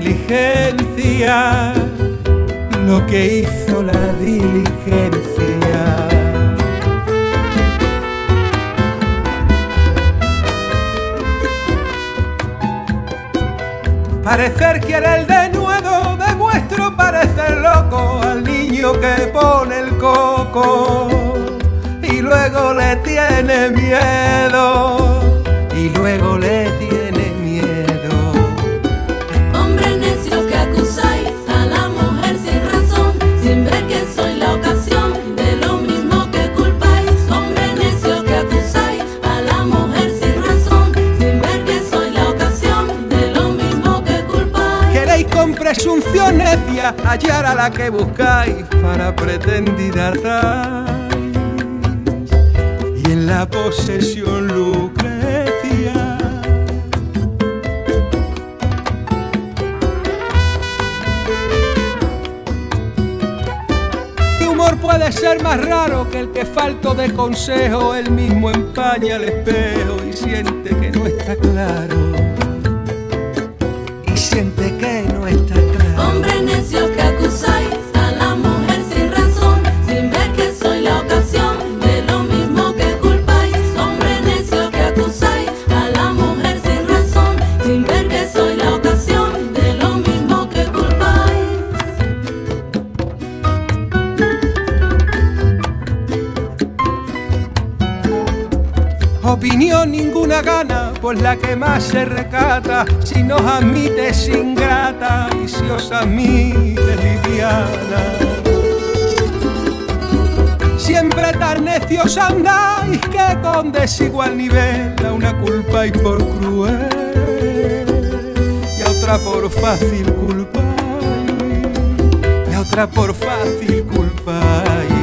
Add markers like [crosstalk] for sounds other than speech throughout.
Diligencia, lo que hizo la diligencia. Parecer quiere el denuedo, demuestro parecer loco al niño que pone el coco y luego le tiene miedo, y luego le tiene presunción necia hallar a la que buscáis para pretendida. Y en la posesión Lucrecia. Mi humor puede ser más raro que el que falto de consejo, él mismo empaña el espejo y siente que no está claro la que más se recata, si nos admite es ingrata y si os admite liviana. Siempre tan necios andáis que con desigual nivel a una culpáis por cruel y a otra por fácil culpáis y a otra por fácil culpáis.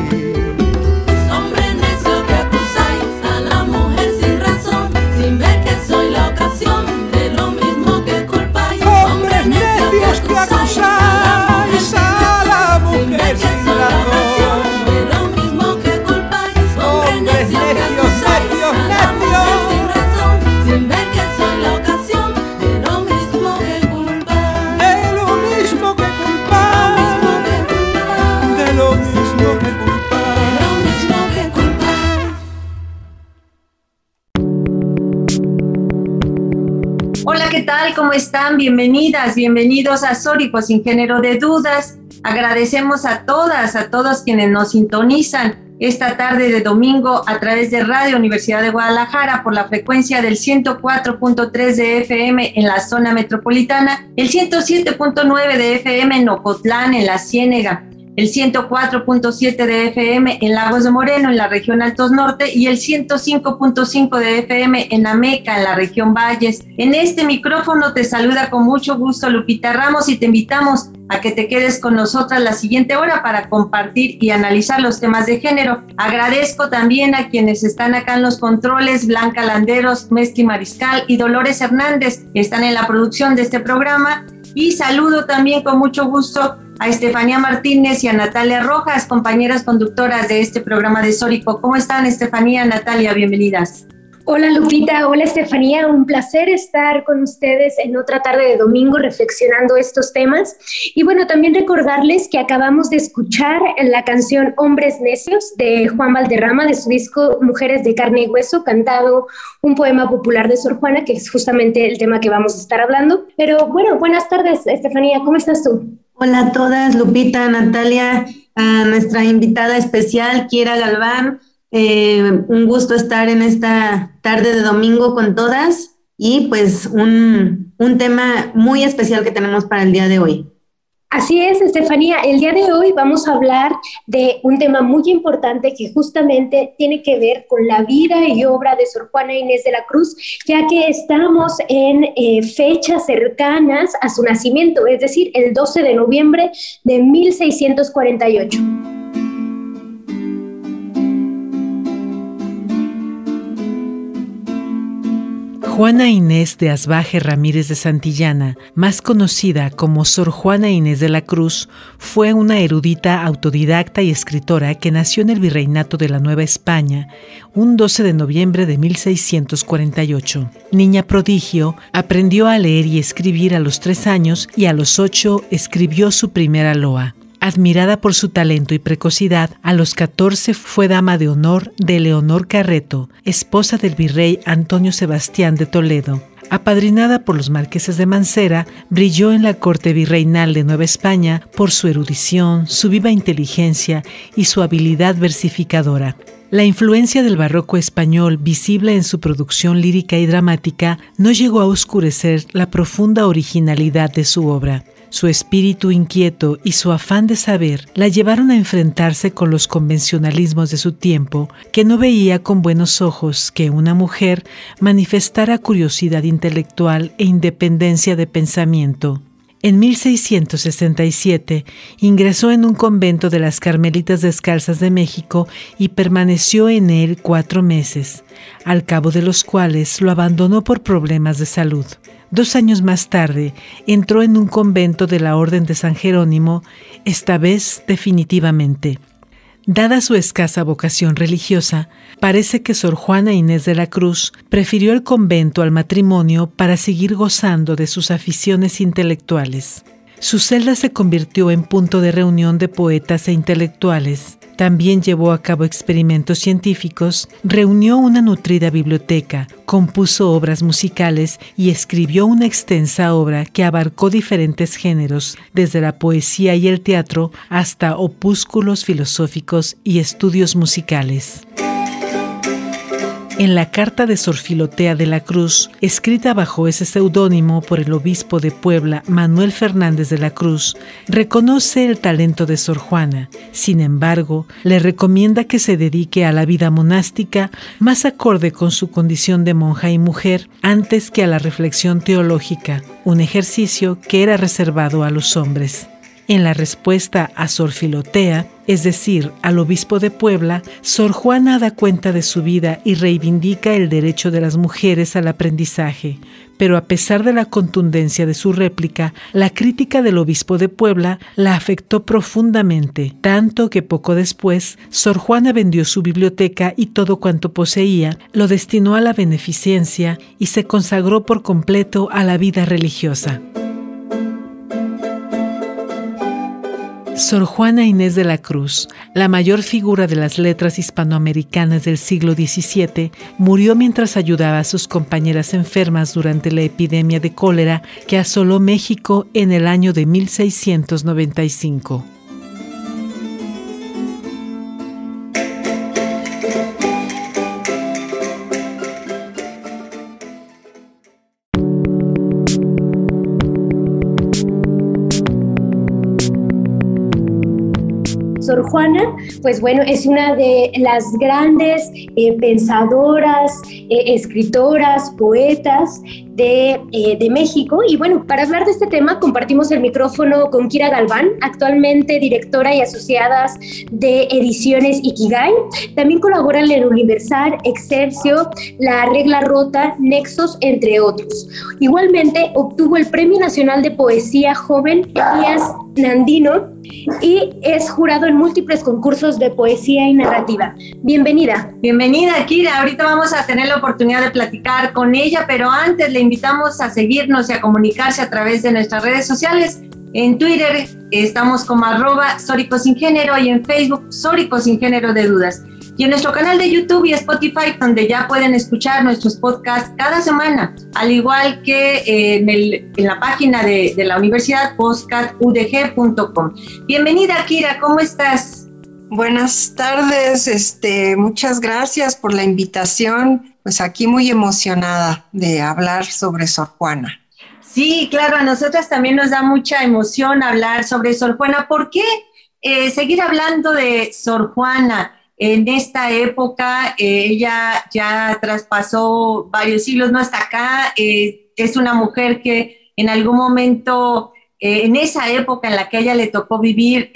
¿Cómo están? Bienvenidas, bienvenidos a Sórico sin género de dudas. Agradecemos a todas, a todos quienes nos sintonizan esta tarde de domingo a través de Radio Universidad de Guadalajara por la frecuencia del 104.3 de FM en la zona metropolitana, el 107.9 de FM en Ocotlán, en la Ciénega, el 104.7 de FM en Lagos de Moreno, en la región Altos Norte, y el 105.5 de FM en Ameca, en la región Valles. En este micrófono te saluda con mucho gusto Lupita Ramos y te invitamos a que te quedes con nosotras la siguiente hora para compartir y analizar los temas de género. Agradezco también a quienes están acá en los controles, Blanca Landeros, Mesti Mariscal y Dolores Hernández, que están en la producción de este programa. Y saludo también con mucho gusto a Estefanía Martínez y a Natalia Rojas, compañeras conductoras de este programa de Sórico. ¿Cómo están, Estefanía, Natalia? Bienvenidas. Hola Lupita, hola Estefanía, un placer estar con ustedes en otra tarde de domingo reflexionando estos temas. Y bueno, también recordarles que acabamos de escuchar la canción Hombres Necios de Juan Valderrama de su disco Mujeres de Carne y Hueso, cantado un poema popular de Sor Juana, que es justamente el tema que vamos a estar hablando. Pero bueno, buenas tardes Estefanía, ¿cómo estás tú? Hola a todas, Lupita, Natalia, a nuestra invitada especial, Kiera Galván. Eh, un gusto estar en esta tarde de domingo con todas y pues un, un tema muy especial que tenemos para el día de hoy. Así es, Estefanía. El día de hoy vamos a hablar de un tema muy importante que justamente tiene que ver con la vida y obra de Sor Juana Inés de la Cruz, ya que estamos en eh, fechas cercanas a su nacimiento, es decir, el 12 de noviembre de 1648. Juana Inés de Asbaje Ramírez de Santillana, más conocida como Sor Juana Inés de la Cruz, fue una erudita autodidacta y escritora que nació en el Virreinato de la Nueva España un 12 de noviembre de 1648. Niña prodigio, aprendió a leer y escribir a los tres años y a los ocho escribió su primera loa. Admirada por su talento y precocidad, a los 14 fue dama de honor de Leonor Carreto, esposa del virrey Antonio Sebastián de Toledo. Apadrinada por los marqueses de Mancera, brilló en la corte virreinal de Nueva España por su erudición, su viva inteligencia y su habilidad versificadora. La influencia del barroco español, visible en su producción lírica y dramática, no llegó a oscurecer la profunda originalidad de su obra. Su espíritu inquieto y su afán de saber la llevaron a enfrentarse con los convencionalismos de su tiempo, que no veía con buenos ojos que una mujer manifestara curiosidad intelectual e independencia de pensamiento. En 1667 ingresó en un convento de las Carmelitas Descalzas de México y permaneció en él cuatro meses, al cabo de los cuales lo abandonó por problemas de salud. Dos años más tarde entró en un convento de la Orden de San Jerónimo, esta vez definitivamente. Dada su escasa vocación religiosa, parece que Sor Juana Inés de la Cruz prefirió el convento al matrimonio para seguir gozando de sus aficiones intelectuales. Su celda se convirtió en punto de reunión de poetas e intelectuales. También llevó a cabo experimentos científicos, reunió una nutrida biblioteca, compuso obras musicales y escribió una extensa obra que abarcó diferentes géneros, desde la poesía y el teatro hasta opúsculos filosóficos y estudios musicales. En la carta de Sor Filotea de la Cruz, escrita bajo ese seudónimo por el obispo de Puebla, Manuel Fernández de la Cruz, reconoce el talento de Sor Juana. Sin embargo, le recomienda que se dedique a la vida monástica más acorde con su condición de monja y mujer antes que a la reflexión teológica, un ejercicio que era reservado a los hombres. En la respuesta a Sor Filotea, es decir, al obispo de Puebla, Sor Juana da cuenta de su vida y reivindica el derecho de las mujeres al aprendizaje. Pero a pesar de la contundencia de su réplica, la crítica del obispo de Puebla la afectó profundamente, tanto que poco después Sor Juana vendió su biblioteca y todo cuanto poseía, lo destinó a la beneficencia y se consagró por completo a la vida religiosa. Sor Juana Inés de la Cruz, la mayor figura de las letras hispanoamericanas del siglo XVII, murió mientras ayudaba a sus compañeras enfermas durante la epidemia de cólera que asoló México en el año de 1695. Juana, pues bueno, es una de las grandes eh, pensadoras, eh, escritoras, poetas de, eh, de, México. Y bueno, para hablar de este tema compartimos el micrófono con Kira Galván, actualmente directora y asociadas de Ediciones Ikigai. También colabora en Universal, Exercio, La Regla Rota, Nexos, entre otros. Igualmente obtuvo el Premio Nacional de Poesía Joven Elías Nandino y es jurado en múltiples concursos de poesía y narrativa. Bienvenida. Bienvenida, Kira. Ahorita vamos a tener la oportunidad de platicar con ella, pero antes le invitamos a seguirnos y a comunicarse a través de nuestras redes sociales. En Twitter estamos como arroba Sórico Género y en Facebook Sórico Sin Género de Dudas y en nuestro canal de YouTube y Spotify, donde ya pueden escuchar nuestros podcasts cada semana, al igual que eh, en, la página de, la universidad podcastudg.com. Bienvenida, Kira, ¿cómo estás? Buenas tardes, este, muchas gracias por la invitación. Pues aquí muy emocionada de hablar sobre Sor Juana. Sí, claro, a nosotras también nos da mucha emoción hablar sobre Sor Juana. ¿Por qué eh, seguir hablando de Sor Juana? En esta época, eh, ella ya traspasó varios siglos, no hasta acá, eh, es una mujer que en algún momento, en esa época en la que ella le tocó vivir,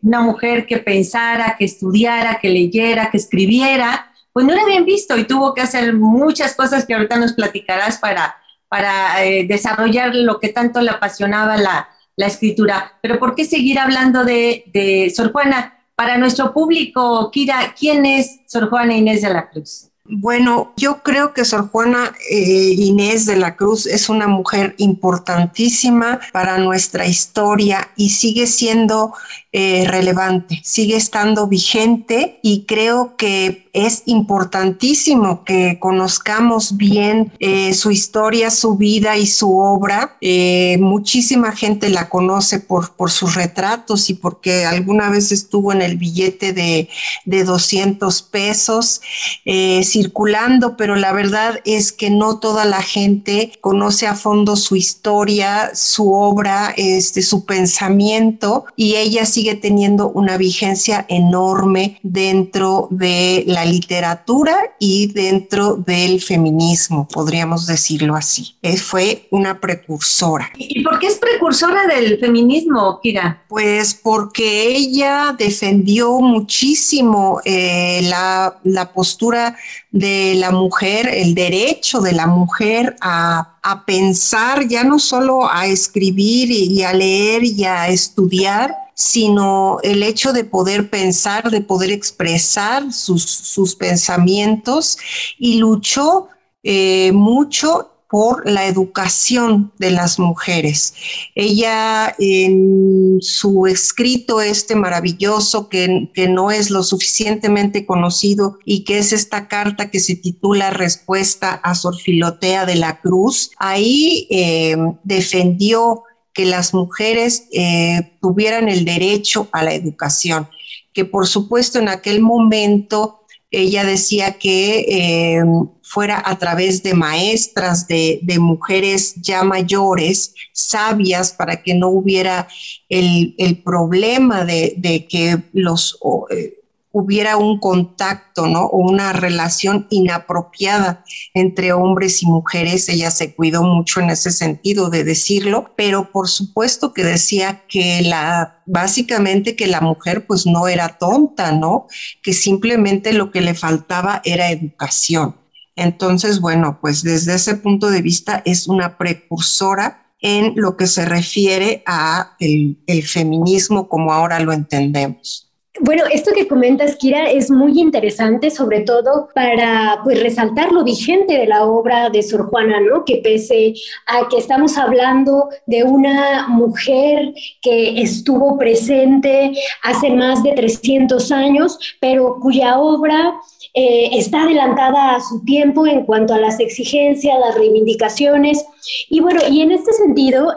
una mujer que pensara, que estudiara, que leyera, que escribiera, pues no era bien visto y tuvo que hacer muchas cosas que ahorita nos platicarás para, para desarrollar lo que tanto le apasionaba la, la, escritura. Pero ¿por qué seguir hablando de, de Sor Juana? Para nuestro público, Kira, ¿quién es Sor Juana Inés de la Cruz? Bueno, yo creo que Sor Juana eh, Inés de la Cruz es una mujer importantísima para nuestra historia y sigue siendo eh, relevante, sigue estando vigente y creo que es importantísimo que conozcamos bien eh, su historia, su vida y su obra. Eh, muchísima gente la conoce por, sus retratos y porque alguna vez estuvo en el billete de, de 200 pesos eh, circulando, pero la verdad es que no toda la gente conoce a fondo su historia, su obra, este, su pensamiento y ella sigue teniendo una vigencia enorme dentro de la literatura y dentro del feminismo, podríamos decirlo así. fue una precursora. ¿Y por qué es precursora del feminismo, Kira? Pues porque ella defendió muchísimo eh, la, postura de la mujer, el derecho de la mujer a, pensar, ya no solo a escribir y a leer y a estudiar, sino el hecho de poder pensar, de poder expresar sus, pensamientos y luchó eh, mucho por la educación de las mujeres. Ella en su escrito este maravilloso que, no es lo suficientemente conocido y que es esta carta que se titula Respuesta a Sor Filotea de la Cruz, ahí eh, defendió que las mujeres eh, tuvieran el derecho a la educación, que por supuesto en aquel momento ella decía que eh, fuera a través de maestras, de, mujeres ya mayores, sabias, para que no hubiera el, problema de, que los... Eh, hubiera un contacto, ¿no? O una relación inapropiada entre hombres y mujeres. Ella se cuidó mucho en ese sentido de decirlo, pero por supuesto que decía que la, básicamente que la mujer pues no era tonta, ¿no? Que simplemente lo que le faltaba era educación. Entonces, bueno, pues desde ese punto de vista es una precursora en lo que se refiere a el feminismo como ahora lo entendemos. Bueno, esto que comentas, Kira, es muy interesante, sobre todo para pues, resaltar lo vigente de la obra de Sor Juana, ¿no? Que pese a que estamos hablando de una mujer que estuvo presente hace más de 300 años, pero cuya obra eh, está adelantada a su tiempo en cuanto a las exigencias, las reivindicaciones. Y bueno, y en este sentido,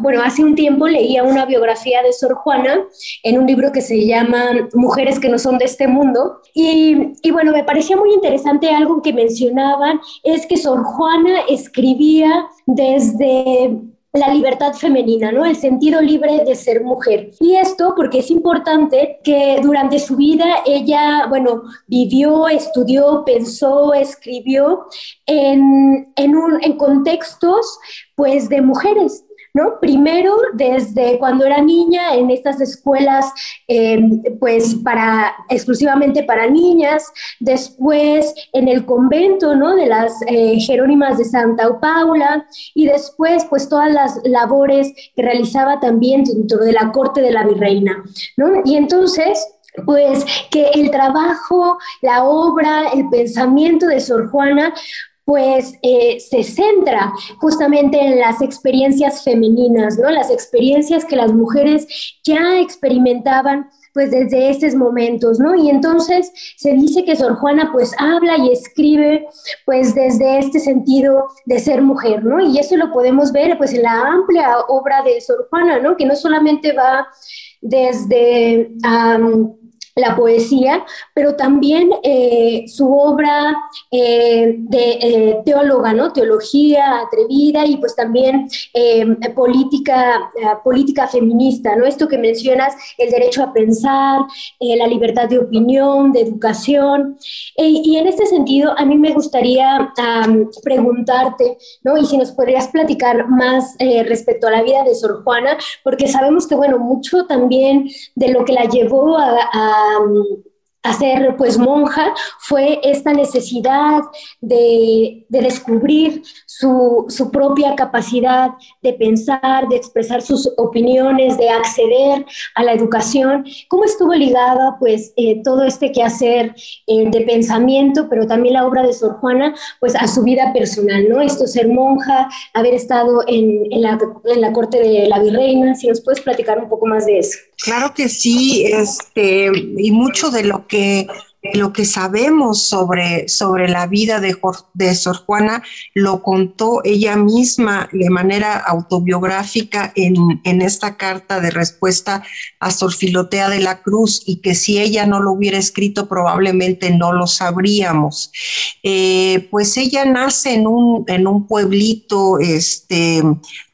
bueno, hace un tiempo leía una biografía de Sor Juana en un libro que se llama Mujeres que no son de este mundo. Y, y bueno, me parecía muy interesante algo que mencionaban, es que Sor Juana escribía desde la libertad femenina, ¿no? El sentido libre de ser mujer. Y esto porque es importante que durante su vida ella, bueno, vivió, estudió, pensó, escribió en, en, un, en contextos, pues, de mujeres, ¿no? Primero, desde cuando era niña, en estas escuelas, em, pues para, exclusivamente para niñas, después en el convento, ¿no? De las eh, Jerónimas de Santa Paula, y después, pues todas las labores que realizaba también dentro de la corte de la virreina, ¿no? Y entonces, pues que el trabajo, la obra, el pensamiento de Sor Juana pues eh, se centra justamente en las experiencias femeninas, ¿no? Las experiencias que las mujeres ya experimentaban pues desde estos momentos, ¿no? Y entonces se dice que Sor Juana pues habla y escribe pues desde este sentido de ser mujer, ¿no? Y eso lo podemos ver pues en la amplia obra de Sor Juana, ¿no? Que no solamente va desde la poesía, pero también eh, su obra eh, de eh, teóloga, ¿no? Teología atrevida y pues también política, política feminista, ¿no? Esto que mencionas, el derecho a pensar, la libertad de opinión, de educación. y en este sentido, a mí me gustaría preguntarte, ¿no? Y si nos podrías platicar más respecto a la vida de Sor Juana, porque sabemos que, bueno, mucho también de lo que la llevó a ser pues monja fue esta necesidad de, descubrir su, propia capacidad de pensar, de expresar sus opiniones, de acceder a la educación. ¿Cómo estuvo ligada pues eh, todo este quehacer eh, de pensamiento, pero también la obra de Sor Juana pues a su vida personal, ¿no? Esto ser monja, haber estado en, en, la, en la corte de la virreina, si nos puedes platicar un poco más de eso. Claro que sí, este, y mucho de lo que lo que sabemos sobre, sobre la vida de, de Sor Juana lo contó ella misma de manera autobiográfica en, en, esta carta de respuesta a Sor Filotea de la Cruz y que si ella no lo hubiera escrito probablemente no lo sabríamos. Eh, pues ella nace en un, en un pueblito este,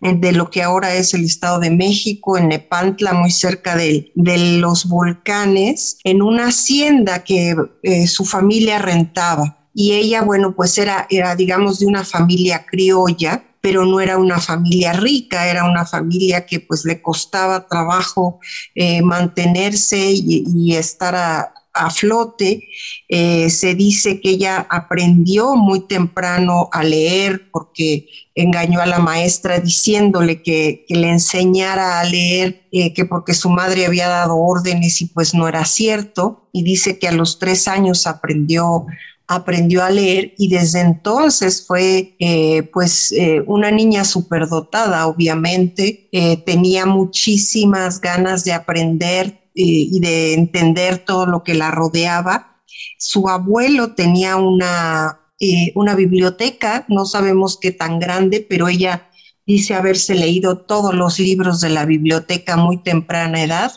de lo que ahora es el Estado de México, en Nepantla, muy cerca de, de los volcanes, en una hacienda que eh, su familia rentaba. Y ella, bueno, pues era, era, digamos, de una familia criolla, pero no era una familia rica, era una familia que pues le costaba trabajo eh, mantenerse y, estar a, flote. Eh, se dice que ella aprendió muy temprano a leer porque engañó a la maestra diciéndole que, le enseñara a leer, eh, que porque su madre había dado órdenes y pues no era cierto. Y dice que a los tres años aprendió aprendió a leer y desde entonces fue eh, pues una niña superdotada, obviamente, tenía muchísimas ganas de aprender y de entender todo lo que la rodeaba. Su abuelo tenía una, eh, una biblioteca, no sabemos qué tan grande, pero ella dice haberse leído todos los libros de la biblioteca muy temprana edad,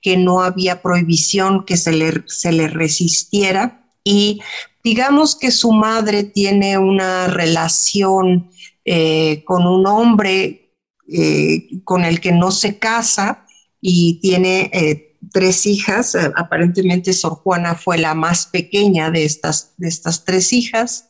que no había prohibición que se le, resistiera y digamos que su madre tiene una relación eh, con un hombre eh, con el que no se casa y tiene tres hijas, eh, aparentemente Sor Juana fue la más pequeña de estas, de estas tres hijas,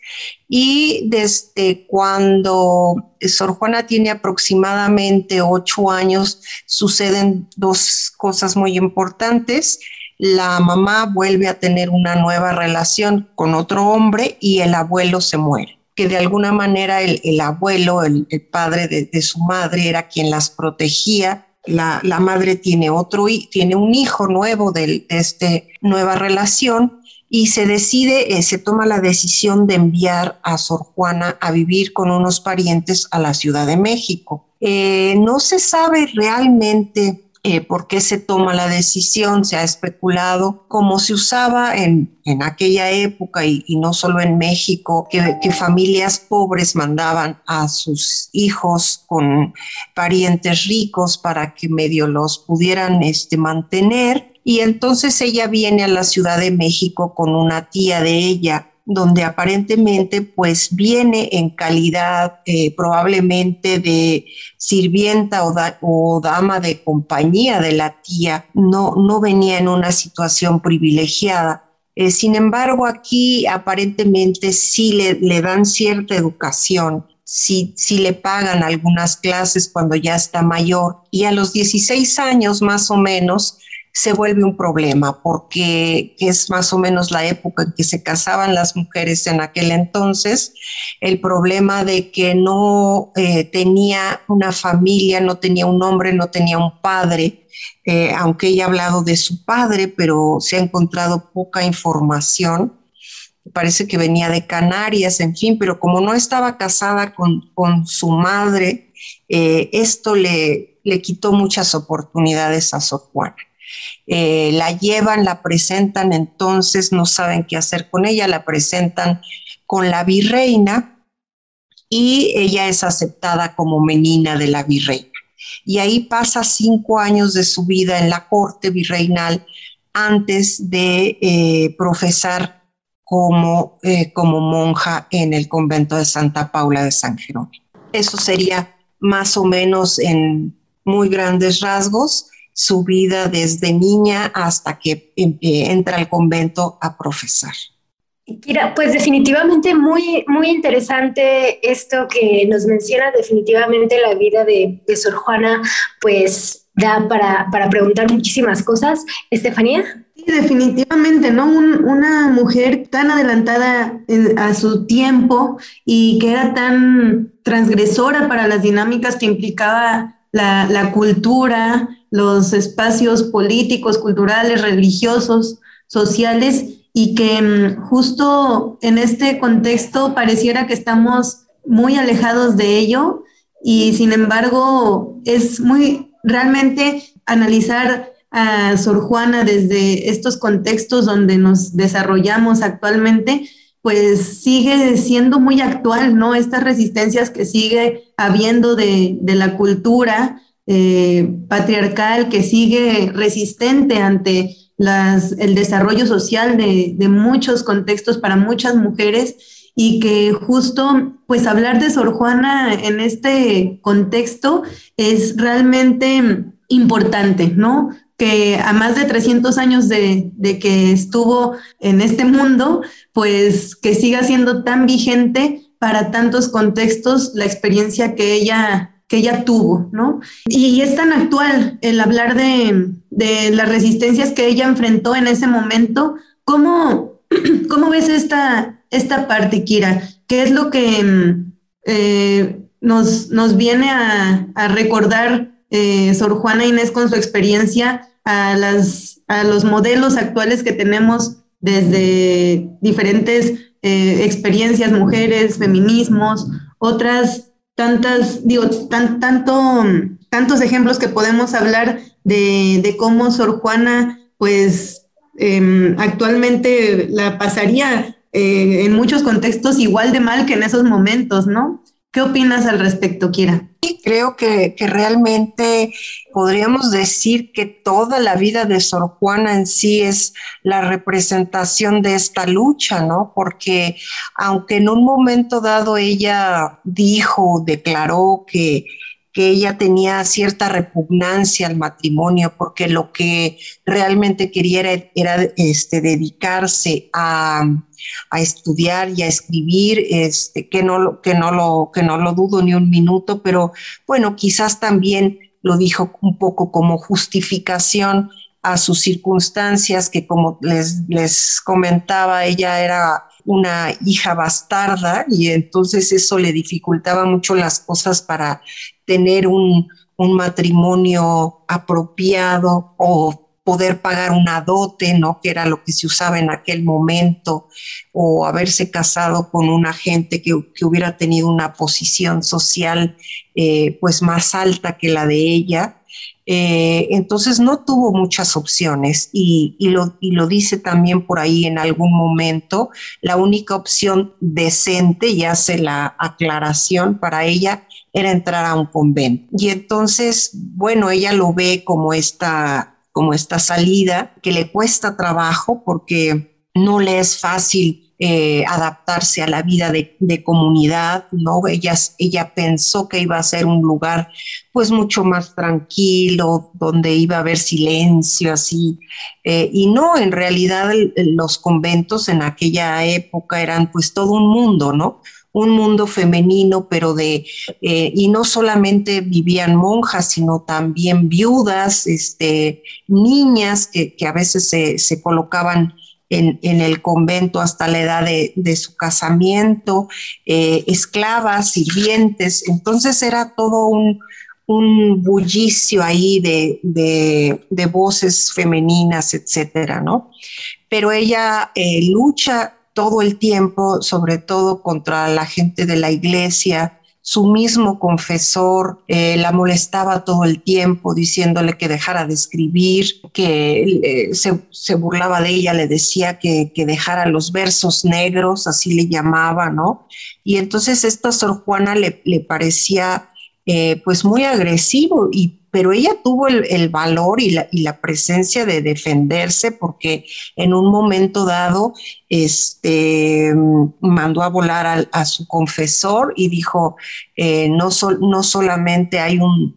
y desde cuando Sor Juana tiene aproximadamente ocho años, suceden dos cosas muy importantes. La mamá vuelve a tener una nueva relación con otro hombre y el abuelo se muere que de alguna manera el, abuelo, el, padre de, su madre, era quien las protegía la, madre tiene otro, tiene un hijo nuevo de, esta nueva relación y se decide, eh, se toma la decisión de enviar a Sor Juana a vivir con unos parientes a la Ciudad de México. Eh, no se sabe realmente eh, por qué se toma la decisión, se ha especulado, como se usaba en, aquella época y, no solo en México, que, familias pobres mandaban a sus hijos con parientes ricos para que medio los pudieran este, mantener. Y entonces ella viene a la Ciudad de México con una tía de ella donde aparentemente pues viene en calidad eh, probablemente de sirvienta o, dama de compañía de la tía, no, no venía en una situación privilegiada. Eh, sin embargo, aquí aparentemente sí le, le dan cierta educación, sí, sí, le pagan algunas clases cuando ya está mayor y a los 16 años más o menos se vuelve un problema porque es más o menos la época en que se casaban las mujeres en aquel entonces, el problema de que no eh, tenía una familia, no tenía un hombre, no tenía un padre, eh, aunque ella ha hablado de su padre, pero se ha encontrado poca información. Parece que venía de Canarias, en fin, pero como no estaba casada con, su madre, eh, esto le, le quitó muchas oportunidades a Sor Juana. Eh, la llevan, la presentan, entonces no saben qué hacer con ella, la presentan con la virreina y ella es aceptada como menina de la virreina. Y ahí pasa cinco años de su vida en la corte virreinal antes de eh, profesar como, eh, como monja en el convento de Santa Paula de San Jerónimo. Eso sería más o menos en muy grandes rasgos su vida desde niña hasta que eh, entra al convento a profesar. Kira, pues definitivamente muy, muy interesante esto que nos menciona, definitivamente la vida de, Sor Juana, pues da para, para, preguntar muchísimas cosas. Estefanía. Sí, definitivamente, ¿no? una mujer tan adelantada a su tiempo y que era tan transgresora para las dinámicas que implicaba la, cultura, los espacios políticos, culturales, religiosos, sociales, y que mm, justo en este contexto pareciera que estamos muy alejados de ello y sin embargo es muy realmente analizar a Sor Juana desde estos contextos donde nos desarrollamos actualmente, pues sigue siendo muy actual, ¿no? Estas resistencias que sigue habiendo de, de la cultura, eh, patriarcal que sigue resistente ante las, el desarrollo social de, de, muchos contextos para muchas mujeres y que justo pues hablar de Sor Juana en este contexto es realmente importante, ¿no? Que a más de 300 años de, de, que estuvo en este mundo, pues que siga siendo tan vigente para tantos contextos la experiencia que ella que ella tuvo, ¿no? Y, es tan actual el hablar de, las resistencias que ella enfrentó en ese momento. ¿Cómo, [clears throat] cómo ves esta, esta parte, Kira? ¿Qué es lo que eh, nos, nos viene a, recordar eh, Sor Juana Inés con su experiencia a, las, a los modelos actuales que tenemos desde diferentes eh, experiencias, mujeres, feminismos, otras tantas, digo, tan, tanto, tantos ejemplos que podemos hablar de, de cómo Sor Juana, pues em, actualmente la pasaría eh, en muchos contextos igual de mal que en esos momentos, ¿no? ¿Qué opinas al respecto, Kira? Sí, creo que, que, realmente podríamos decir que toda la vida de Sor Juana en sí es la representación de esta lucha, ¿no? Porque aunque en un momento dado ella dijo, declaró que que ella tenía cierta repugnancia al matrimonio porque lo que realmente quería era, este, dedicarse a, estudiar y a escribir, este, que, no, que, no lo, que no lo dudo ni un minuto, pero bueno, quizás también lo dijo un poco como justificación a sus circunstancias, que como les, les comentaba, ella era una hija bastarda y entonces eso le dificultaba mucho las cosas para tener un, matrimonio apropiado o poder pagar una dote, ¿no? Que era lo que se usaba en aquel momento, o haberse casado con una gente que, hubiera tenido una posición social eh, pues más alta que la de ella. Eh, entonces no tuvo muchas opciones y, lo, y, lo, dice también por ahí en algún momento, la única opción decente, y hace la aclaración para ella, era entrar a un convento. Y entonces, bueno, ella lo ve como esta, como esta salida que le cuesta trabajo porque no le es fácil eh, adaptarse a la vida de, comunidad, ¿no? Ella, ella pensó que iba a ser un lugar pues mucho más tranquilo, donde iba a haber silencio, así, eh, y no, en realidad los conventos en aquella época eran pues todo un mundo, ¿no? Un mundo femenino, pero de, eh, y no solamente vivían monjas, sino también viudas, este, niñas que, a veces se, colocaban en, el convento hasta la edad de, su casamiento, eh, esclavas, sirvientes, entonces era todo un, bullicio ahí de, de, voces femeninas, etcétera, ¿no? Pero ella eh, lucha todo el tiempo, sobre todo contra la gente de la iglesia. Su mismo confesor eh, la molestaba todo el tiempo diciéndole que dejara de escribir, que eh, se, burlaba de ella, le decía que, dejara los versos negros, así le llamaba, ¿no? Y entonces esto a Sor Juana le, le parecía eh, pues muy agresivo y pero ella tuvo el, valor y la, presencia de defenderse porque en un momento dado este, mandó a volar a, su confesor y dijo, eh, no, no solamente hay un,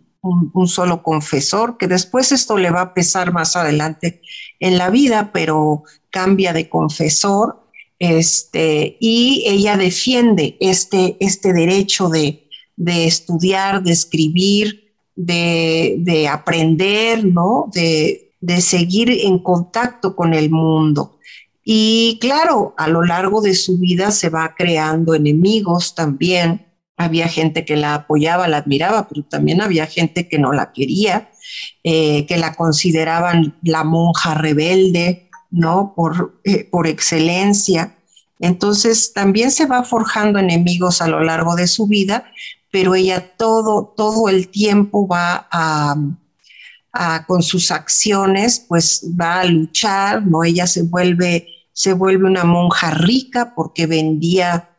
solo confesor, que después esto le va a pesar más adelante en la vida, pero cambia de confesor. Este, y ella defiende este, este derecho de, de estudiar, de escribir, de, aprender, ¿no? De, seguir en contacto con el mundo. Y claro, a lo largo de su vida se va creando enemigos también. Había gente que la apoyaba, la admiraba, pero también había gente que no la quería, eh, que la consideraban la monja rebelde, ¿no? Por, eh, por excelencia. Entonces también se va forjando enemigos a lo largo de su vida, pero ella todo, todo el tiempo va a, con sus acciones, pues va a luchar, ¿no? Ella se vuelve, se vuelve una monja rica porque vendía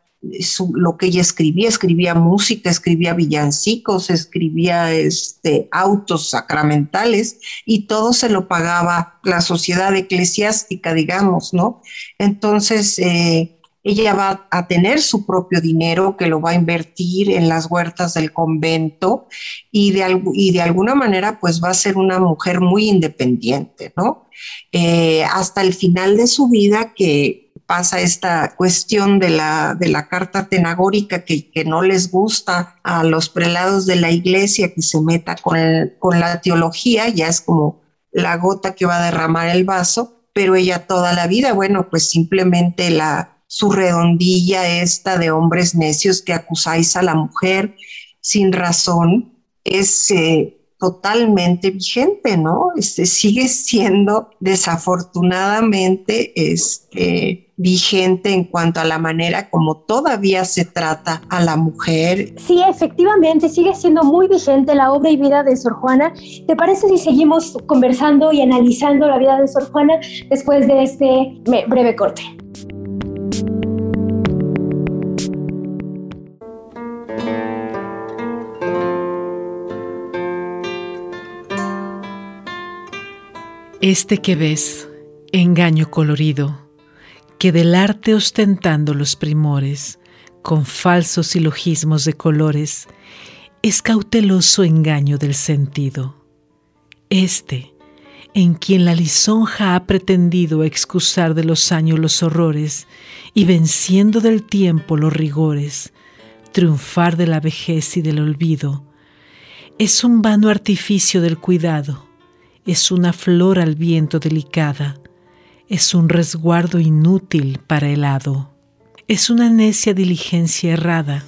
lo que ella escribía, escribía música, escribía villancicos, escribía este, autos sacramentales y todo se lo pagaba la sociedad eclesiástica, digamos, ¿no? Entonces, eh, ella va a tener su propio dinero que lo va a invertir en las huertas del convento y de, y de alguna manera pues va a ser una mujer muy independiente, ¿no? Eh, hasta el final de su vida que pasa esta cuestión de la, de la carta tenagórica que, que, no les gusta a los prelados de la iglesia que se meta con, con la teología, ya es como la gota que va a derramar el vaso, pero ella toda la vida, bueno, pues simplemente la, su redondilla esta de hombres necios que acusáis a la mujer sin razón es eh, totalmente vigente, ¿no? Este, sigue siendo desafortunadamente este, vigente en cuanto a la manera como todavía se trata a la mujer. Sí, efectivamente, sigue siendo muy vigente la obra y vida de Sor Juana. ¿Te parece si seguimos conversando y analizando la vida de Sor Juana después de este breve corte? Este que ves, engaño colorido, que del arte ostentando los primores, con falsos silogismos de colores, es cauteloso engaño del sentido. Este, en quien la lisonja ha pretendido excusar de los años los horrores y venciendo del tiempo los rigores, triunfar de la vejez y del olvido, es un vano artificio del cuidado es una flor al viento delicada, es un resguardo inútil para el hado, es una necia diligencia errada,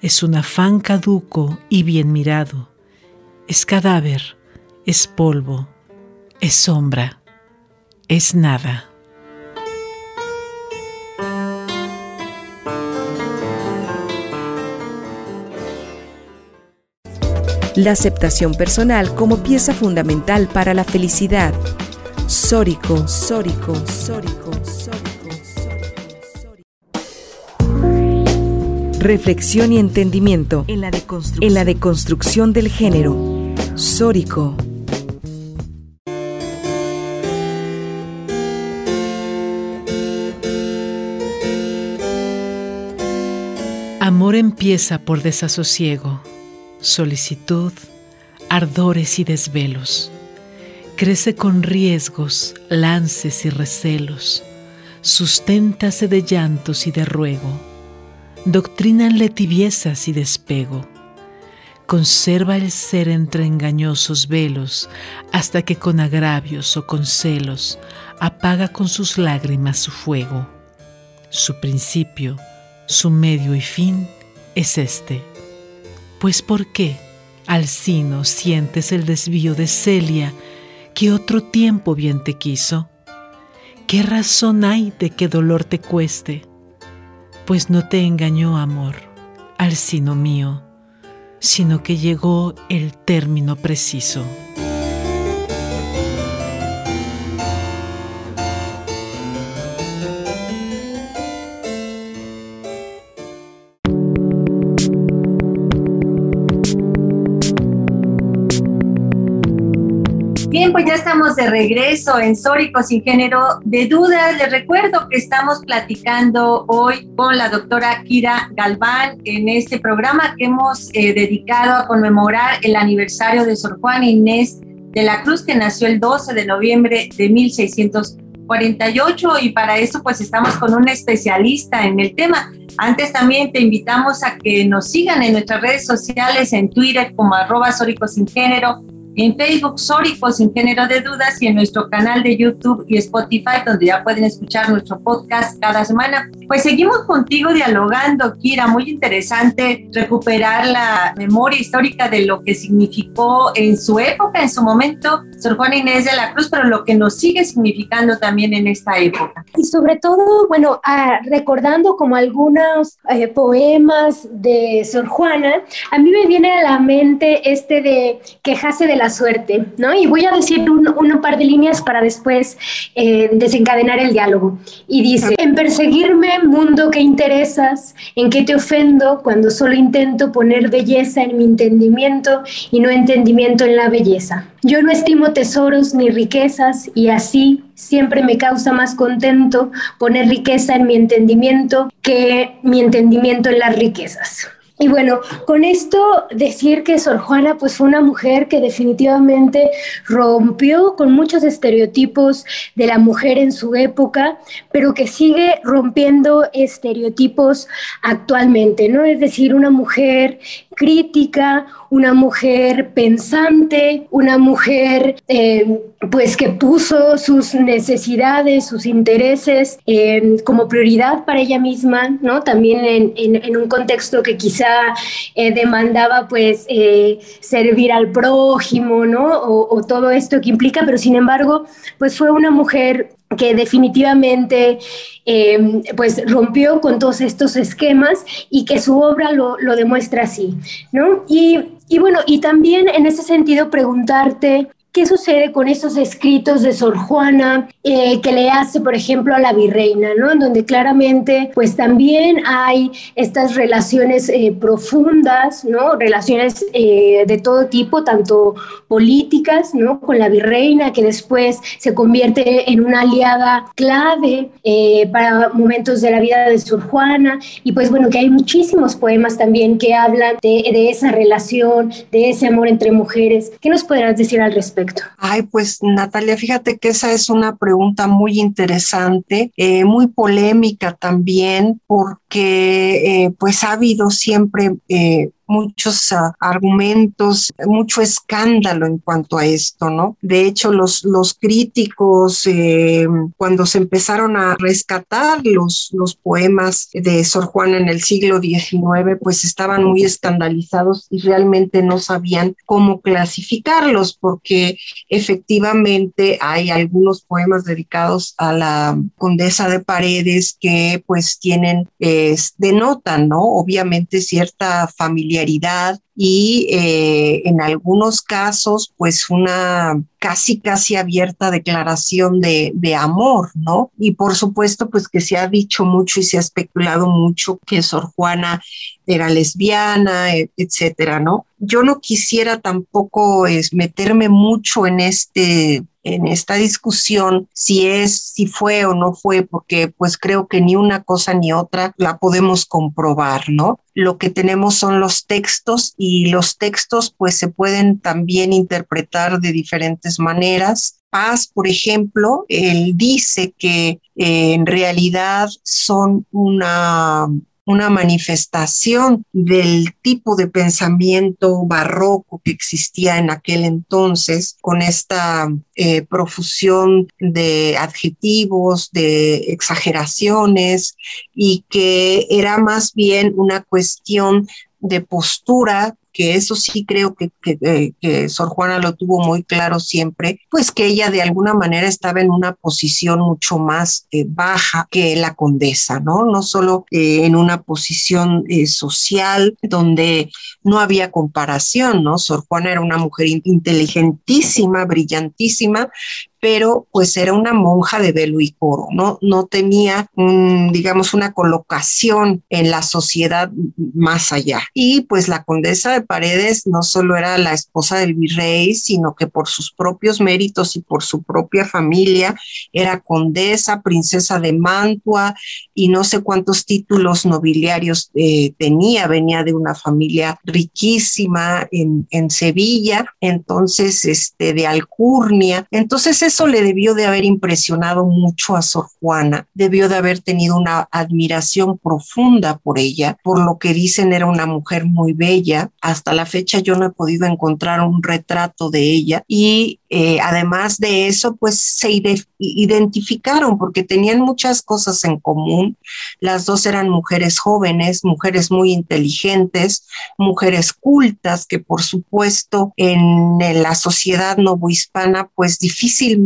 es un afán caduco y bien mirado, es cadáver, es polvo, es sombra, es nada. La aceptación personal como pieza fundamental para la felicidad. Sórico, sórico, sórico, sórico, Reflexión y entendimiento en la en la deconstrucción del género. Sórico. amor empieza por desasosiego, solicitud, ardores y desvelos. Crece con riesgos, lances y recelos. Susténtase de llantos y de ruego. Doctrínanle tibiezas y despego. Conserva el ser entre engañosos velos hasta que con agravios o con celos apaga con sus lágrimas su fuego. Su principio, su medio y fin es este. Pues ¿por qué, Alcino, sientes el desvío de Celia, que otro tiempo bien te quiso? ¿Qué razón hay de que dolor te cueste? Pues no te engañó amor, Alcino mío, sino que llegó el término preciso. Pues ya estamos de regreso en Sórico sin género de dudas. Les recuerdo que estamos platicando hoy con la doctora Kira Galván en este programa que hemos eh, dedicado a conmemorar el aniversario de Sor Juana Inés de la Cruz, que nació el 12 de noviembre de 1648 y para eso pues estamos con un especialista en el tema. Antes también te invitamos a que nos sigan en nuestras redes sociales, en Twitter como arroba Sórico sin género, en Facebook Sórico sin género de dudas y en nuestro canal de YouTube y Spotify donde ya pueden escuchar nuestro podcast cada semana. Pues seguimos contigo dialogando, Kira, muy interesante recuperar la memoria histórica de lo que significó en su época, en su momento, Sor Juana Inés de la Cruz, pero lo que nos sigue significando también en esta época. Y sobre todo, bueno, ah, recordando como algunos eh, poemas de Sor Juana, a mí me viene a la mente este de quejarse de la suerte, ¿no? Y voy a decir un, par de líneas para después eh, desencadenar el diálogo. Y dice, en perseguirme, mundo que interesas, en que te ofendo cuando solo intento poner belleza en mi entendimiento y no entendimiento en la belleza. Yo no estimo tesoros ni riquezas y así siempre me causa más contento poner riqueza en mi entendimiento que mi entendimiento en las riquezas. Y bueno, con esto decir que Sor Juana pues fue una mujer que definitivamente rompió con muchos estereotipos de la mujer en su época, pero que sigue rompiendo estereotipos actualmente, ¿no? Es decir, una mujer crítica, una mujer pensante, una mujer eh, pues que puso sus necesidades, sus intereses eh, como prioridad para ella misma, ¿no? También en, en, un contexto que quizá eh, demandaba pues servir al prójimo, ¿no? O, o todo esto que implica, pero sin embargo pues fue una mujer que definitivamente eh, pues rompió con todos estos esquemas y que su obra lo, lo demuestra así, ¿no? Y, y, bueno, y también en ese sentido preguntarte ¿Qué sucede con esos escritos de Sor Juana eh, que le hace, por ejemplo, a la virreina, ¿no? En donde claramente, pues también hay estas relaciones eh, profundas, ¿no? Relaciones eh, de todo tipo, tanto políticas, ¿no? Con la virreina, que después se convierte en una aliada clave para momentos de la vida de Sor Juana. Y pues bueno, que hay muchísimos poemas también que hablan de, de esa relación, de ese amor entre mujeres. ¿Qué nos podrás decir al respecto? Ay, pues Natalia, fíjate que esa es una pregunta muy interesante, eh, muy polémica también, porque eh, pues ha habido siempre eh, muchos uh, argumentos, mucho escándalo en cuanto a esto, ¿no? De hecho, los, los críticos, eh, cuando se empezaron a rescatar los, los poemas de Sor Juana en el siglo XIX, pues estaban muy escandalizados y realmente no sabían cómo clasificarlos, porque efectivamente hay algunos poemas dedicados a la condesa de Paredes que pues tienen, eh, denotan, ¿no? Obviamente cierta familiaridad y eh, en algunos casos pues una casi casi abierta declaración de, de, amor, ¿no? Y por supuesto pues que se ha dicho mucho y se ha especulado mucho que Sor Juana era lesbiana, e, etcétera, ¿no? Yo no quisiera tampoco es, meterme mucho en este en esta discusión si es, si fue o no fue, porque pues creo que ni una cosa ni otra la podemos comprobar, ¿no? Lo que tenemos son los textos y los textos pues se pueden también interpretar de diferentes maneras. Paz, por ejemplo, él dice que eh, en realidad son una una manifestación del tipo de pensamiento barroco que existía en aquel entonces, con esta eh, profusión de adjetivos, de exageraciones, y que era más bien una cuestión de postura que eso sí creo que, eh, que, Sor Juana lo tuvo muy claro siempre, pues que ella de alguna manera estaba en una posición mucho más eh, baja que la condesa, ¿no? No solo eh, en una posición social donde no había comparación, ¿no? Sor Juana era una mujer inteligentísima, brillantísima, pero pues era una monja de velo y coro, ¿no? No tenía, digamos, una colocación en la sociedad más allá. Y pues la condesa de Paredes no solo era la esposa del virrey, sino que por sus propios méritos y por su propia familia era condesa, princesa de Mantua y no sé cuántos títulos nobiliarios eh, tenía, venía de una familia riquísima en, en Sevilla, entonces, este, de Alcurnia. Entonces, eso le debió de haber impresionado mucho a Sor Juana, debió de haber tenido una admiración profunda por ella, por lo que dicen era una mujer muy bella. Hasta la fecha yo no he podido encontrar un retrato de ella y eh, además de eso, pues se identificaron porque tenían muchas cosas en común. Las dos eran mujeres jóvenes, mujeres muy inteligentes, mujeres cultas que por supuesto en la sociedad novohispana pues difícilmente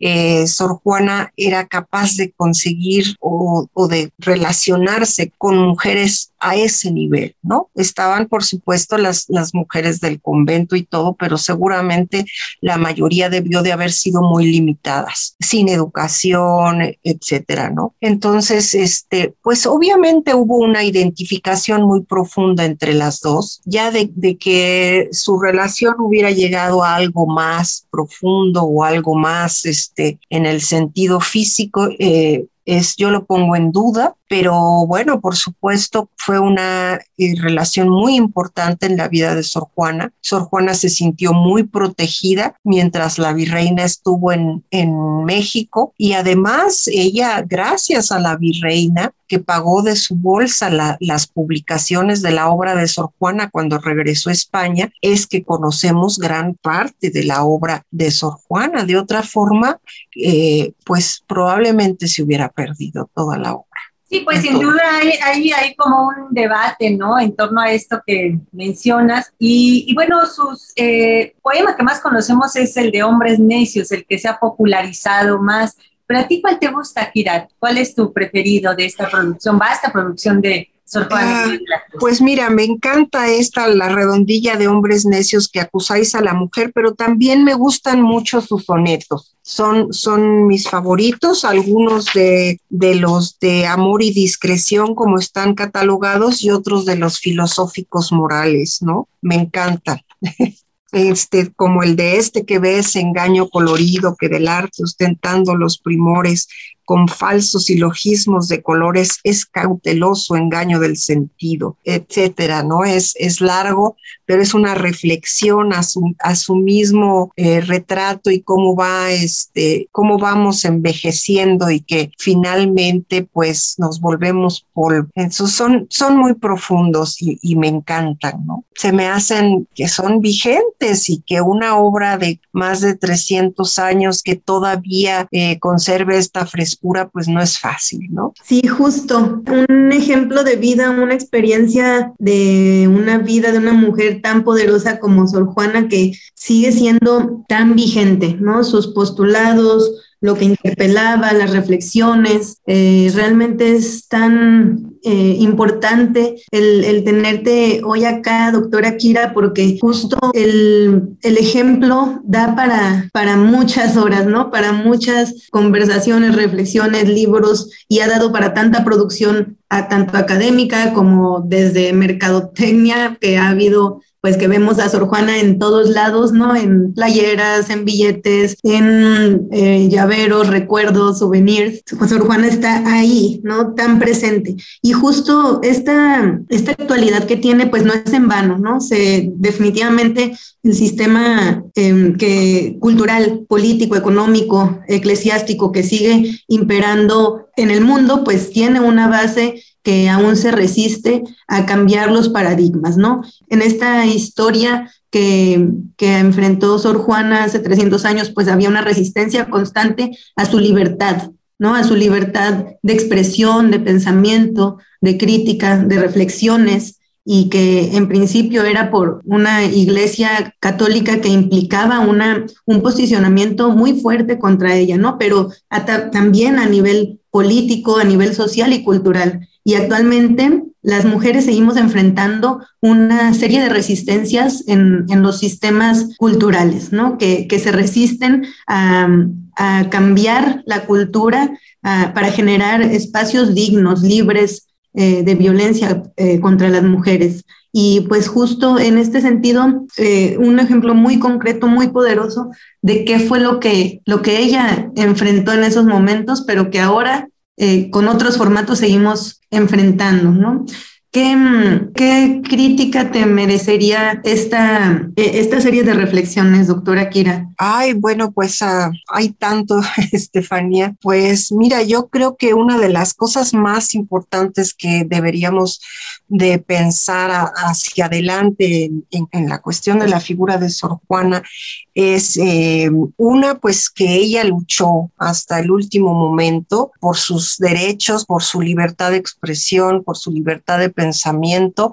eh, Sor Juana era capaz de conseguir o, o de relacionarse con mujeres a ese nivel, ¿no? Estaban por supuesto las, las mujeres del convento y todo, pero seguramente la mayoría debió de haber sido muy limitadas, sin educación, etcétera, ¿no? Entonces, este, pues obviamente hubo una identificación muy profunda entre las dos, ya de, de que su relación hubiera llegado a algo más profundo o algo más, este, en el sentido físico, eh, es, yo lo pongo en duda, pero bueno, por supuesto, fue una eh, relación muy importante en la vida de Sor Juana. Sor Juana se sintió muy protegida mientras la virreina estuvo en, en México y además ella, gracias a la virreina, que pagó de su bolsa las publicaciones de la obra de Sor Juana cuando regresó a España, es que conocemos gran parte de la obra de Sor Juana. De otra forma, eh, pues probablemente se hubiera perdido toda la obra. Sí, pues sin duda hay, hay, como un debate, ¿no? En torno a esto que mencionas. Y, bueno, sus eh, poema que más conocemos es el de Hombres Necios, el que se ha popularizado más. Pero a ti, ¿cuál te gusta, Kirat? ¿Cuál es tu preferido de esta producción, vasta producción de Sor Juana? Ah, pues mira, me encanta esta, la redondilla de hombres necios que acusáis a la mujer, pero también me gustan mucho sus sonetos son, son mis favoritos, algunos de, de los de amor y discreción como están catalogados y otros de los filosóficos morales, ¿no? Me encanta. [laughs] Este, como el de este que ves, engaño colorido, que del arte ostentando los primores, con falsos silogismos de colores, es cauteloso engaño del sentido, etcétera, ¿no? Es, es largo, pero es una reflexión a su, a su mismo eh, retrato y cómo va, este, cómo vamos envejeciendo y que finalmente, pues, nos volvemos polvo. Entonces, son, son muy profundos y, y me encantan, ¿no? Se me hacen que son vigentes y que una obra de más de 300 años que todavía eh, conserve esta frescura pues no es fácil, ¿no? Sí, justo. Un ejemplo de vida, una experiencia de una vida de una mujer tan poderosa como Sor Juana que sigue siendo tan vigente, ¿no? Sus postulados, lo que interpelaba, las reflexiones. Eh, realmente es tan eh, importante el, tenerte hoy acá, doctora Kira, porque justo el, ejemplo da para, para muchas horas, ¿no? Para muchas conversaciones, reflexiones, libros y ha dado para tanta producción a tanto académica como desde mercadotecnia, que ha habido pues que vemos a Sor Juana en todos lados, ¿no? En playeras, en billetes, en eh, llaveros, recuerdos, souvenirs. Sor Juana está ahí, ¿no? Tan presente. Y justo esta, esta actualidad que tiene, pues no es en vano, ¿no? Se, definitivamente el sistema em, que, cultural, político, económico, eclesiástico que sigue imperando en el mundo, pues tiene una base que aún se resiste a cambiar los paradigmas, ¿no? En esta historia que, que, enfrentó Sor Juana hace 300 años, pues había una resistencia constante a su libertad, ¿no? A su libertad de expresión, de pensamiento, de crítica, de reflexiones, y que en principio era por una iglesia católica que implicaba una, un posicionamiento muy fuerte contra ella, ¿no? Pero también a nivel político, a nivel social y cultural. Y actualmente las mujeres seguimos enfrentando una serie de resistencias en, los sistemas culturales, ¿no? Que, se resisten a, cambiar la cultura para generar espacios dignos, libres eh, de violencia eh, contra las mujeres. Y pues justo en este sentido, eh, un ejemplo muy concreto, muy poderoso de qué fue lo que, lo que ella enfrentó en esos momentos, pero que ahora eh, con otros formatos seguimos enfrentando, ¿no? ¿Qué, mm, ¿Qué, crítica te merecería esta, e, esta serie de reflexiones, doctora Kira? Ay, bueno, pues ah, hay tanto, [laughs] Estefanía. Pues mira, yo creo que una de las cosas más importantes que deberíamos de pensar hacia adelante en, la cuestión de la figura de Sor Juana es eh, una, pues que ella luchó hasta el último momento por sus derechos, por su libertad de expresión, por su libertad de pensamiento,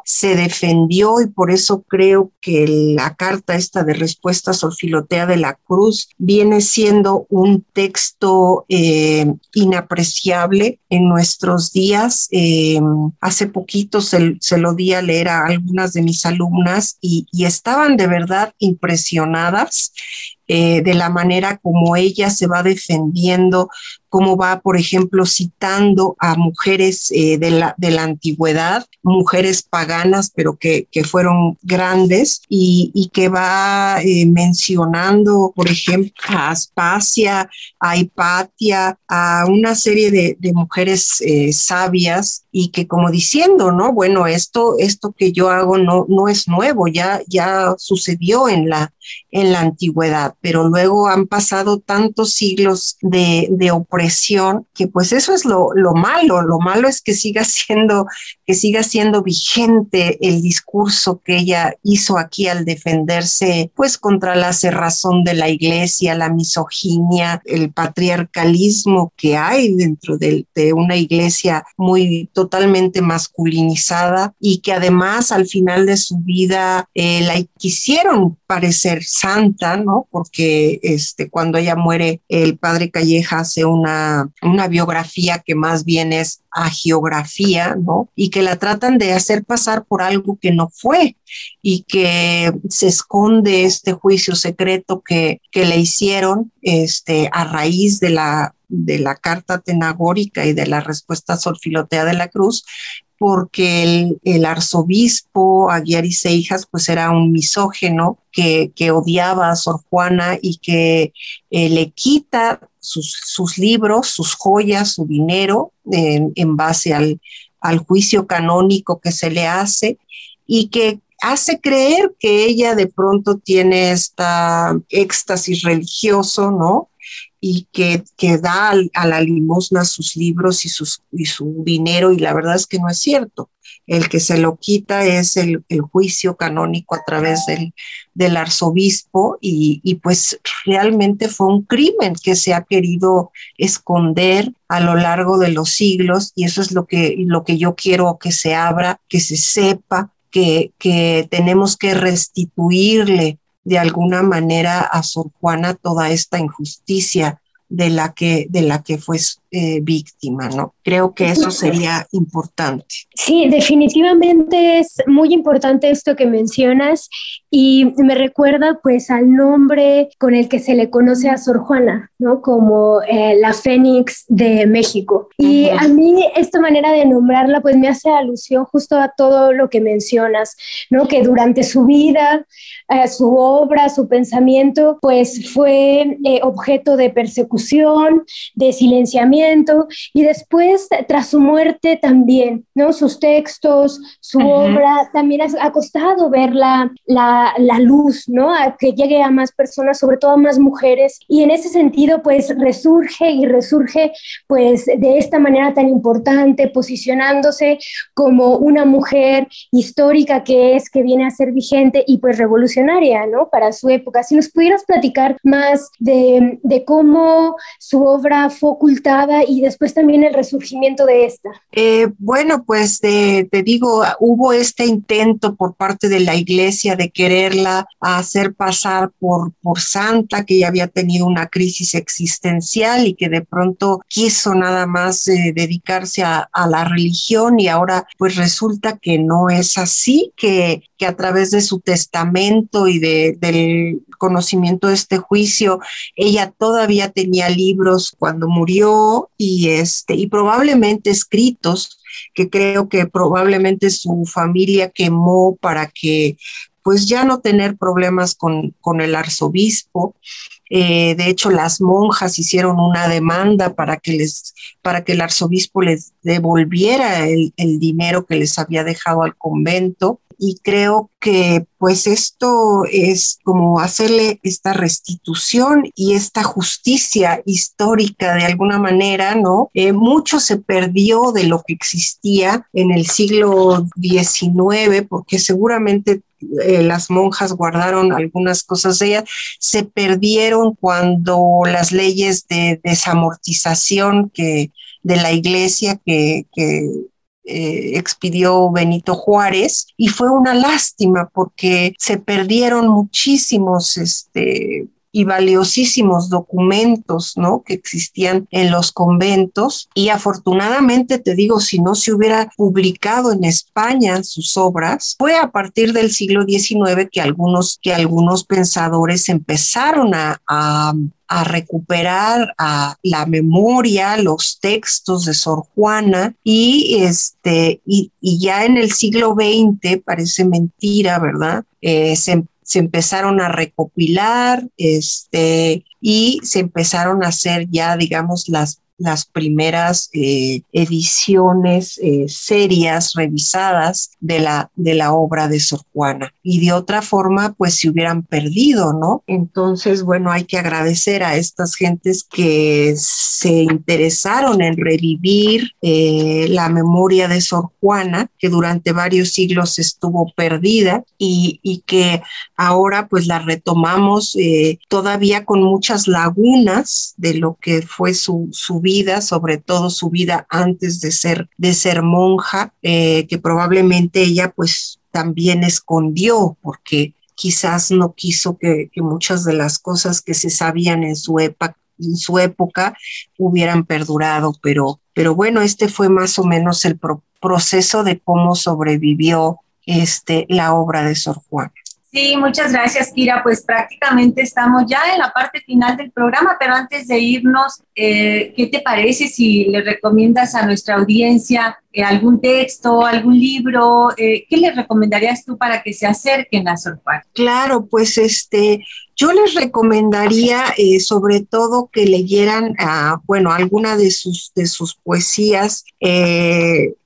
se defendió y por eso creo que la carta esta de respuesta Filotea de la Cruz viene siendo un texto eh, inapreciable en nuestros días. Eh, hace poquito se, lo di a leer a algunas de mis alumnas y estaban de verdad impresionadas eh, de la manera como ella se va defendiendo, cómo va, por ejemplo, citando a mujeres eh, de, la, de, la, antigüedad, mujeres paganas, pero que, que fueron grandes, y, y que va eh, mencionando, por ejemplo, a Aspasia, a Hipatia, a una serie de, de mujeres sabias, y que como diciendo, ¿no? Bueno, esto, esto que yo hago no, no es nuevo, ya, ya sucedió en la, en la antigüedad, pero luego han pasado tantos siglos de, de opresión que pues eso es lo, lo, malo, lo malo es que siga [laughs] siendo, que siga siendo vigente el discurso que ella hizo aquí al defenderse pues contra la cerrazón de la iglesia, la misoginia, el patriarcalismo que hay dentro de, de una iglesia muy totalmente masculinizada y que además al final de su vida eh, la quisieron parecer santa, ¿no? Porque este, cuando ella muere, el padre Calleja hace una, una biografía que más bien es geografía, ¿no? Y que la tratan de hacer pasar por algo que no fue y que se esconde este juicio secreto que, que le hicieron este, a raíz de la de la carta tenagórica y de la respuesta solfilotea de la cruz, porque el, arzobispo Aguiar y Seijas pues era un misógeno que, odiaba a Sor Juana y que eh, le quita sus, libros, sus joyas, su dinero en, base al, al juicio canónico que se le hace y que hace creer que ella de pronto tiene esta éxtasis religioso, ¿no? Y que, que da a la limosna sus libros y, sus, y su dinero, y la verdad es que no es cierto. El que se lo quita es el, juicio canónico a través del, del arzobispo y, y, pues realmente fue un crimen que se ha querido esconder a lo largo de los siglos y eso es lo que, lo que yo quiero que se abra, que se sepa que, que tenemos que restituirle de alguna manera a Sor Juana toda esta injusticia de la que, de la que fue eh, víctima, ¿no? Creo que eso sería importante. Sí, definitivamente es muy importante esto que mencionas y me recuerda pues al nombre con el que se le conoce a Sor Juana, ¿no? Como eh, la Fénix de México. Y a mí esta manera de nombrarla pues me hace alusión justo a todo lo que mencionas, ¿no? Que durante su vida, eh, su obra, su pensamiento pues fue eh, objeto de persecución, de silenciamiento y después tras su muerte también, ¿no? Sus textos, su obra, también ha, costado ver la, la, la, luz, ¿no? A que llegue a más personas, sobre todo a más mujeres. Y en ese sentido, pues resurge y resurge, pues de esta manera tan importante, posicionándose como una mujer histórica que es, que viene a ser vigente y pues revolucionaria, ¿no? Para su época. Si nos pudieras platicar más de, de cómo su obra fue ocultada y después también el resurgimiento de esta. Eh, bueno, pues te digo, hubo este intento por parte de la iglesia de quererla hacer pasar por, por santa, que ya había tenido una crisis existencial y que de pronto quiso nada más eh, dedicarse a, la religión y ahora pues resulta que no es así, que, que a través de su testamento y de, del conocimiento de este juicio, ella todavía tenía libros cuando murió y, este, y probablemente escritos que creo que probablemente su familia quemó para que pues ya no tener problemas con, con el arzobispo. Eh, de hecho, las monjas hicieron una demanda para que, les, para que el arzobispo les devolviera el, el dinero que les había dejado al convento y creo que pues esto es como hacerle esta restitución y esta justicia histórica de alguna manera, ¿no? Eh, mucho se perdió de lo que existía en el siglo XIX porque seguramente eh, las monjas guardaron algunas cosas de ellas, se perdieron cuando las leyes de desamortización que de la iglesia que, que eh, expidió Benito Juárez y fue una lástima porque se perdieron muchísimos este, y valiosísimos documentos, ¿no? Que existían en los conventos y afortunadamente te digo, si no se hubiera publicado en España sus obras, fue a partir del siglo XIX que algunos, que algunos pensadores empezaron a, a a recuperar la memoria, los textos de Sor Juana y este y, ya en el siglo XX parece mentira, ¿verdad? Eh, se, se empezaron a recopilar este, y se empezaron a hacer ya, digamos, las las primeras eh, ediciones eh, serias, revisadas de la, de la obra de Sor Juana. Y de otra forma, pues se hubieran perdido, ¿no? Entonces, bueno, hay que agradecer a estas gentes que se interesaron en revivir eh, la memoria de Sor Juana, que durante varios siglos estuvo perdida y, y que ahora pues la retomamos todavía con muchas lagunas de lo que fue su, su vida, sobre todo su vida antes de ser, de ser monja, eh, que probablemente ella pues también escondió porque quizás no quiso que, muchas de las cosas que se sabían en su, época, en su época hubieran perdurado, pero, pero bueno, este fue más o menos el proceso de cómo sobrevivió este, la obra de Sor Juana. Sí, muchas gracias, Kira. Pues prácticamente estamos ya en la parte final del programa, pero antes de irnos, eh, ¿qué te parece si le recomiendas a nuestra audiencia eh, algún texto, algún libro? Eh, ¿Qué le recomendarías tú para que se acerquen a Sor Juan? Claro, pues este, yo les recomendaría sobre todo que leyeran, ah, bueno, alguna de sus, de sus poesías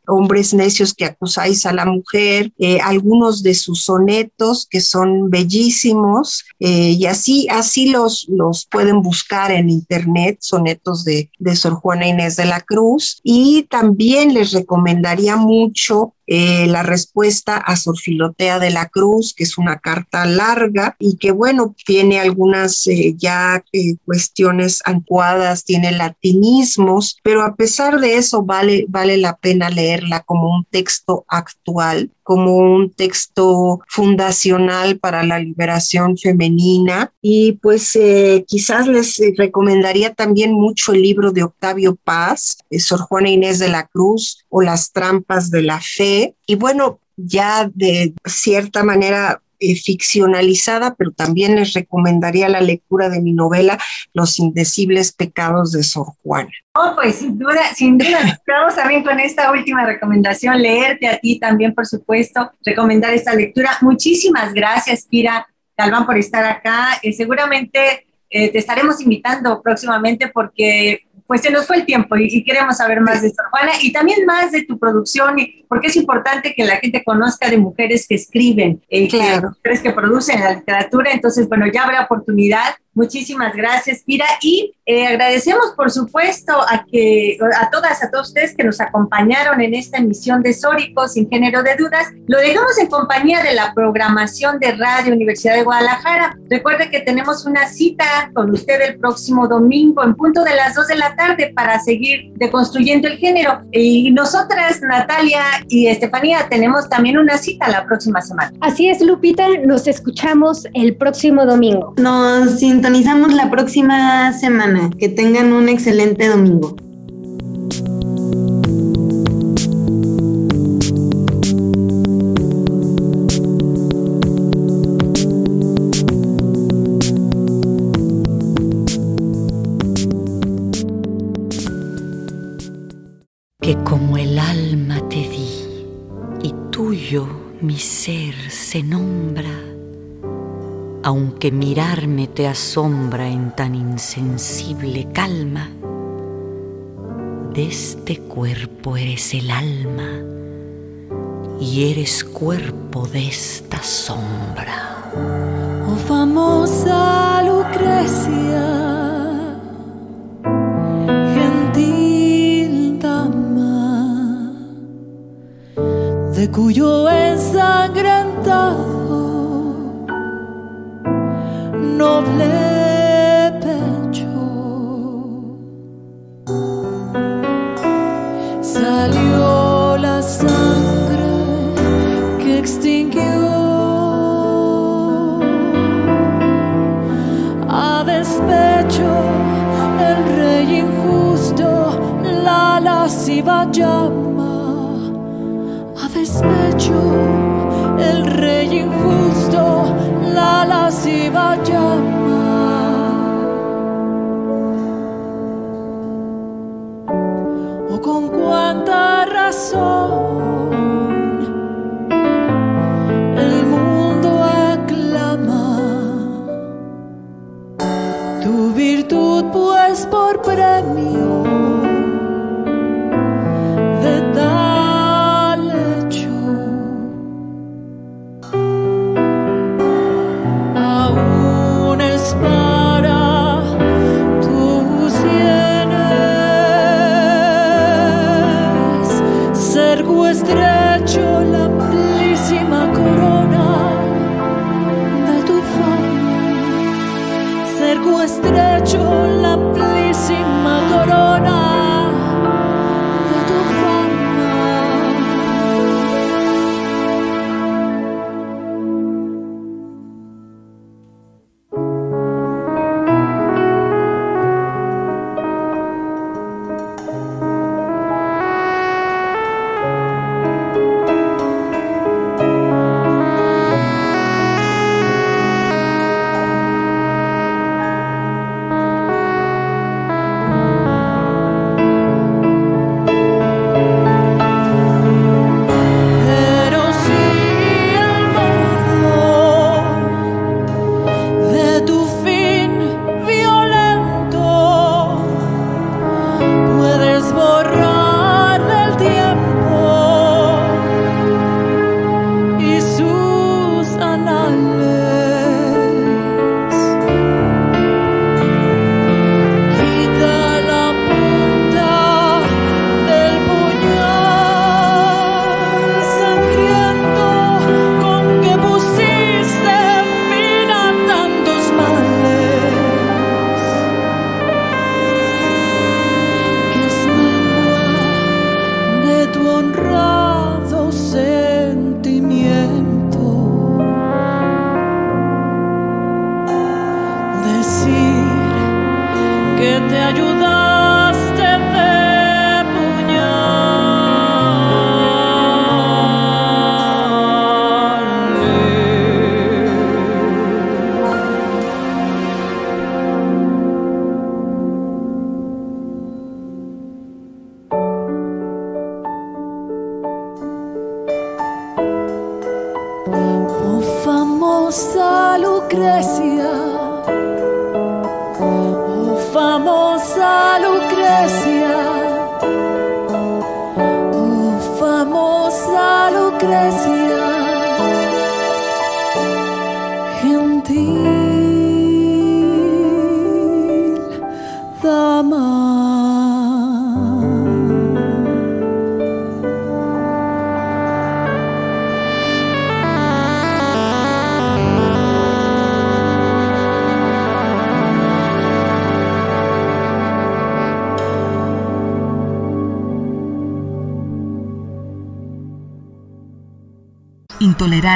hombres necios que acusáis a la mujer, eh, algunos de sus sonetos que son bellísimos eh, y así, así los, los pueden buscar en internet, sonetos de, de Sor Juana Inés de la Cruz. Y también les recomendaría mucho eh, la respuesta a Sor Filotea de la Cruz, que es una carta larga y que, bueno, tiene algunas eh, ya eh, cuestiones ancuadas, tiene latinismos, pero a pesar de eso vale, vale la pena leerla como un texto actual como un texto fundacional para la liberación femenina y pues eh, quizás les recomendaría también mucho el libro de Octavio Paz, Sor Juana Inés de la Cruz o Las trampas de la fe. Y bueno, ya de cierta manera eh, ficcionalizada, pero también les recomendaría la lectura de mi novela Los indecibles pecados de Sor Juana. Oh, pues sin duda, sin duda, [laughs] vamos también con esta última recomendación, leerte a ti también, por supuesto, recomendar esta lectura. Muchísimas gracias, Kira Galván, por estar acá. Eh, seguramente eh, te estaremos invitando próximamente porque pues se nos fue el tiempo y, queremos saber más de Sor Juana y también más de tu producción, porque es importante que la gente conozca de mujeres que escriben, eh, claro. mujeres que producen la literatura. Entonces, bueno, ya habrá oportunidad Muchísimas gracias, Kira. Y eh, agradecemos, por supuesto, a, que, a todas, a todos ustedes que nos acompañaron en esta emisión de Sórico, sin género de dudas. Lo dejamos en compañía de la programación de Radio Universidad de Guadalajara. Recuerde que tenemos una cita con usted el próximo domingo en punto de las 2 de la tarde para seguir deconstruyendo el género. Y nosotras, Natalia y Estefanía, tenemos también una cita la próxima semana. Así es, Lupita. Nos escuchamos el próximo domingo. Nos sintonizamos la próxima semana. Que tengan un excelente domingo. Que como el alma te di y tuyo mi aunque mirarme te asombra en tan insensible calma, de este cuerpo eres el alma y eres cuerpo de esta sombra. Oh famosa Lucrecia, gentil dama, de cuyo ensangrentado hopeless.